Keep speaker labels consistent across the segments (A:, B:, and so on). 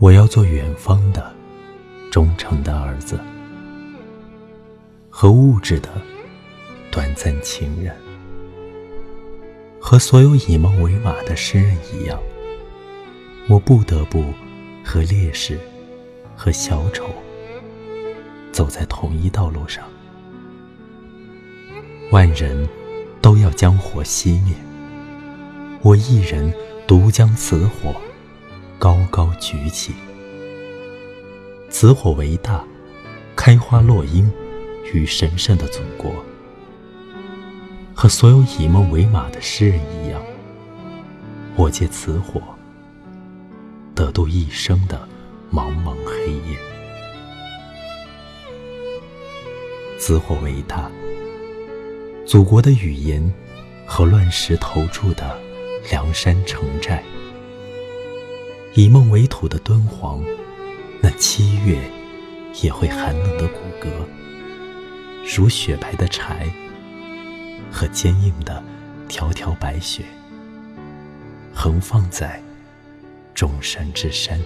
A: 我要做远方的忠诚的儿子，和物质的短暂情人，和所有以梦为马的诗人一样，我不得不和烈士和小丑走在同一道路上。万人都要将火熄灭，我一人独将此火高高举起。此火为大，开花落英，与神圣的祖国，和所有以梦为马的诗人一样，我借此火得度一生的茫茫黑夜。此火为大。祖国的语言和乱石投注的梁山城寨，以梦为土的敦煌，那七月也会寒冷的骨骼，如雪白的柴和坚硬的条条白雪，横放在众山之山。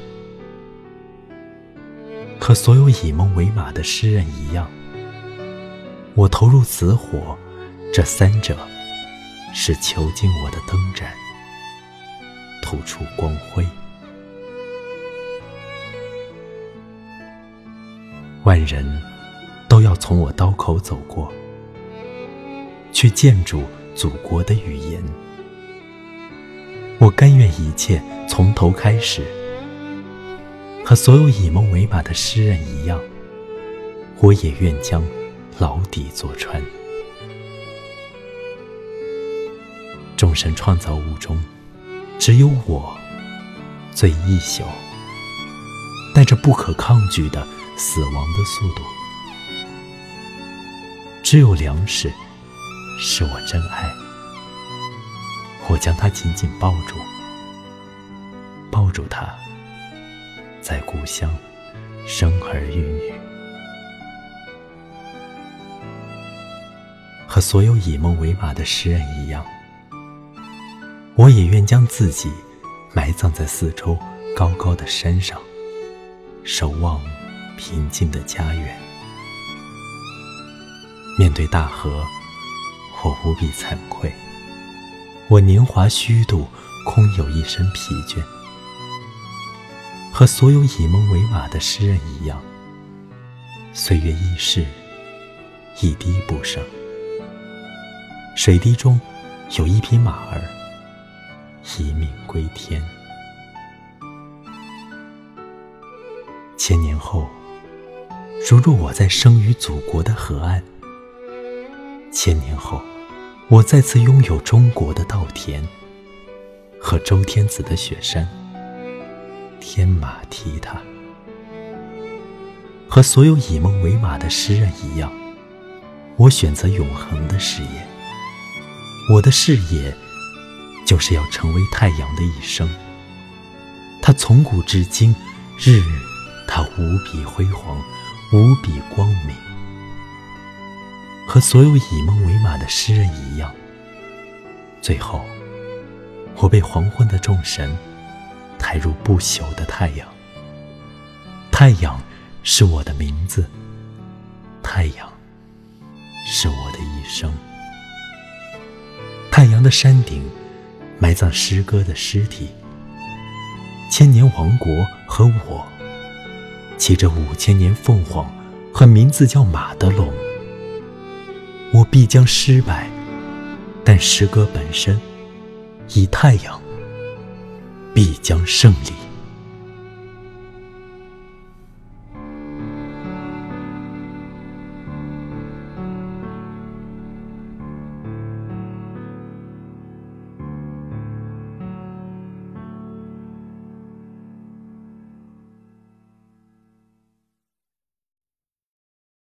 A: 和所有以梦为马的诗人一样，我投入此火。这三者是囚禁我的灯盏，吐出光辉。万人都要从我刀口走过，去建筑祖国的语言。我甘愿一切从头开始，和所有以梦为马的诗人一样，我也愿将牢底坐穿。众神创造物中，只有我最易朽，带着不可抗拒的死亡的速度。只有粮食是我真爱，我将它紧紧抱住，抱住它，在故乡生儿育女，和所有以梦为马的诗人一样。我也愿将自己埋葬在四周高高的山上，守望平静的家园。面对大河，我无比惭愧。我年华虚度，空有一身疲倦。和所有以梦为马的诗人一样，岁月易逝，一滴不剩。水滴中有一匹马儿。一命归天。千年后，如若我在生于祖国的河岸；千年后，我再次拥有中国的稻田和周天子的雪山，天马踢踏。和所有以梦为马的诗人一样，我选择永恒的事业。我的事业。就是要成为太阳的一生。它从古至今，日它无比辉煌，无比光明。和所有以梦为马的诗人一样，最后，我被黄昏的众神抬入不朽的太阳。太阳是我的名字，太阳是我的一生。太阳的山顶。埋葬诗歌的尸体，千年王国和我，骑着五千年凤凰和名字叫马的龙，我必将失败，但诗歌本身，以太阳，必将胜利。